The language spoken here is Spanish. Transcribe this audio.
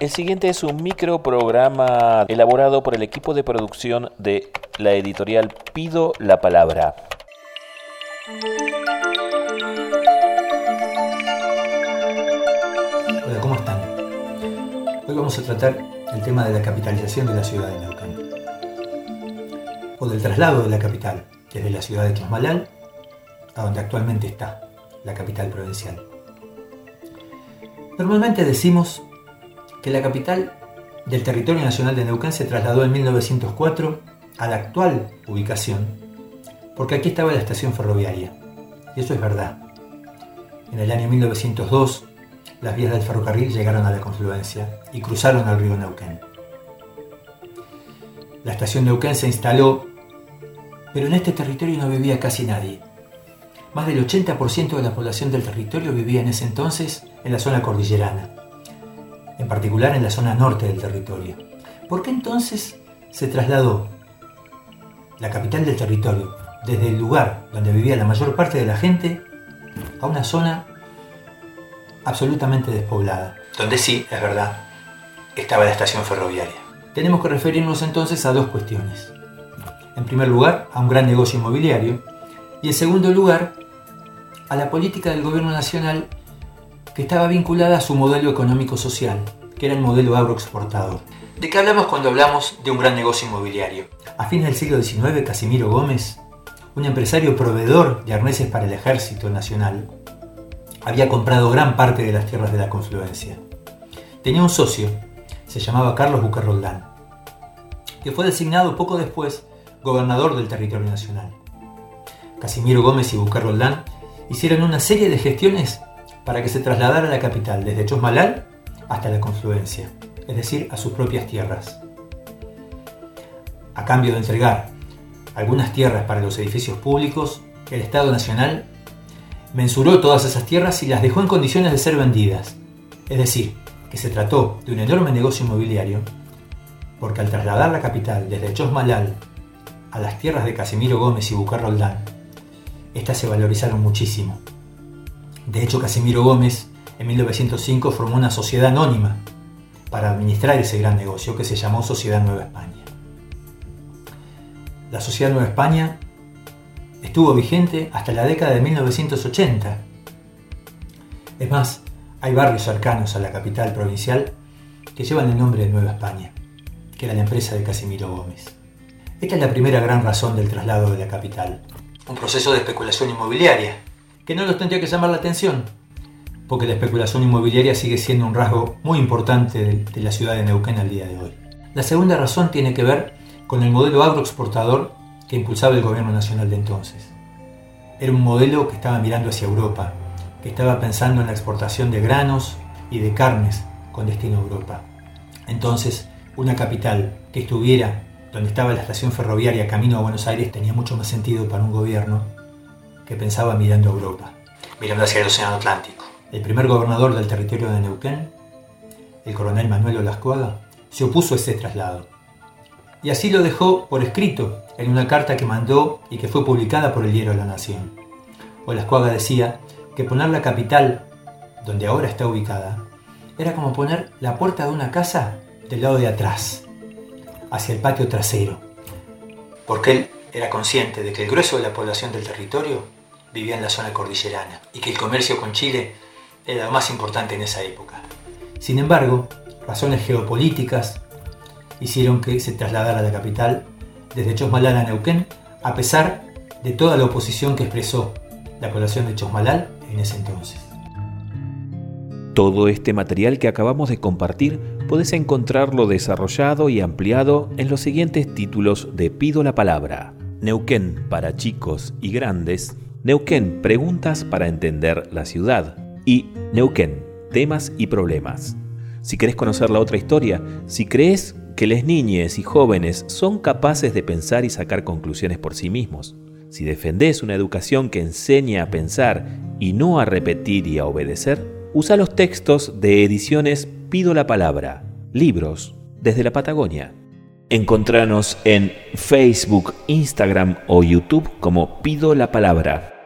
El siguiente es un microprograma elaborado por el equipo de producción de la editorial Pido la Palabra. Hola, ¿cómo están? Hoy vamos a tratar el tema de la capitalización de la ciudad de Neuquén. O del traslado de la capital desde la ciudad de Chosmalal a donde actualmente está, la capital provincial. Normalmente decimos que la capital del territorio nacional de Neuquén se trasladó en 1904 a la actual ubicación, porque aquí estaba la estación ferroviaria. Y eso es verdad. En el año 1902, las vías del ferrocarril llegaron a la confluencia y cruzaron al río Neuquén. La estación Neuquén se instaló, pero en este territorio no vivía casi nadie. Más del 80% de la población del territorio vivía en ese entonces en la zona cordillerana en particular en la zona norte del territorio. ¿Por qué entonces se trasladó la capital del territorio desde el lugar donde vivía la mayor parte de la gente a una zona absolutamente despoblada? Donde sí, es verdad, estaba la estación ferroviaria. Tenemos que referirnos entonces a dos cuestiones. En primer lugar, a un gran negocio inmobiliario y en segundo lugar, a la política del gobierno nacional que estaba vinculada a su modelo económico-social, que era el modelo agroexportador. ¿De qué hablamos cuando hablamos de un gran negocio inmobiliario? A fines del siglo XIX, Casimiro Gómez, un empresario proveedor de arneses para el ejército nacional, había comprado gran parte de las tierras de la confluencia. Tenía un socio, se llamaba Carlos Bucarroldán, que fue designado poco después gobernador del territorio nacional. Casimiro Gómez y Bucarroldán hicieron una serie de gestiones para que se trasladara a la capital desde Chosmalal hasta la confluencia, es decir, a sus propias tierras. A cambio de entregar algunas tierras para los edificios públicos, el Estado Nacional mensuró todas esas tierras y las dejó en condiciones de ser vendidas. Es decir, que se trató de un enorme negocio inmobiliario, porque al trasladar la capital desde Chosmalal a las tierras de Casimiro Gómez y Bucar Roldán, estas se valorizaron muchísimo. De hecho, Casimiro Gómez en 1905 formó una sociedad anónima para administrar ese gran negocio que se llamó Sociedad Nueva España. La Sociedad Nueva España estuvo vigente hasta la década de 1980. Es más, hay barrios cercanos a la capital provincial que llevan el nombre de Nueva España, que era la empresa de Casimiro Gómez. Esta es la primera gran razón del traslado de la capital. Un proceso de especulación inmobiliaria que no nos tendría que llamar la atención, porque la especulación inmobiliaria sigue siendo un rasgo muy importante de, la ciudad de Neuquén al día de hoy. La segunda razón tiene que ver con el modelo agroexportador que impulsaba el gobierno nacional de entonces. Era un modelo que estaba mirando hacia Europa, que estaba pensando en la exportación de granos y de carnes con destino a Europa. Entonces, una capital que estuviera donde estaba la estación ferroviaria camino a Buenos Aires tenía mucho más sentido para un gobierno que pensaba mirando a Europa, mirando hacia el Océano Atlántico. El primer gobernador del territorio de Neuquén, el coronel Manuel Olascuaga, se opuso a ese traslado. Y así lo dejó por escrito en una carta que mandó y que fue publicada por el Diario la Nación. Olascuaga decía que poner la capital, donde ahora está ubicada, era como poner la puerta de una casa del lado de atrás, hacia el patio trasero, porque él era consciente de que el grueso de la población del territorio vivía en la zona cordillerana y que el comercio con Chile era más importante en esa época. Sin embargo, razones geopolíticas hicieron que se trasladara a la capital desde Chosmalal a Neuquén, a pesar de toda la oposición que expresó la población de Chosmalal en ese entonces. Todo este material que acabamos de compartir puedes encontrarlo desarrollado y ampliado en los siguientes títulos de Pido la Palabra. Neuquén para chicos y grandes Neuquén, preguntas para entender la ciudad. Y Neuquén, temas y problemas. Si querés conocer la otra historia, si crees que las niñas y jóvenes son capaces de pensar y sacar conclusiones por sí mismos, si defendés una educación que enseña a pensar y no a repetir y a obedecer, usa los textos de ediciones Pido la Palabra, libros desde la Patagonia. Encontranos en Facebook, Instagram o YouTube como Pido la Palabra.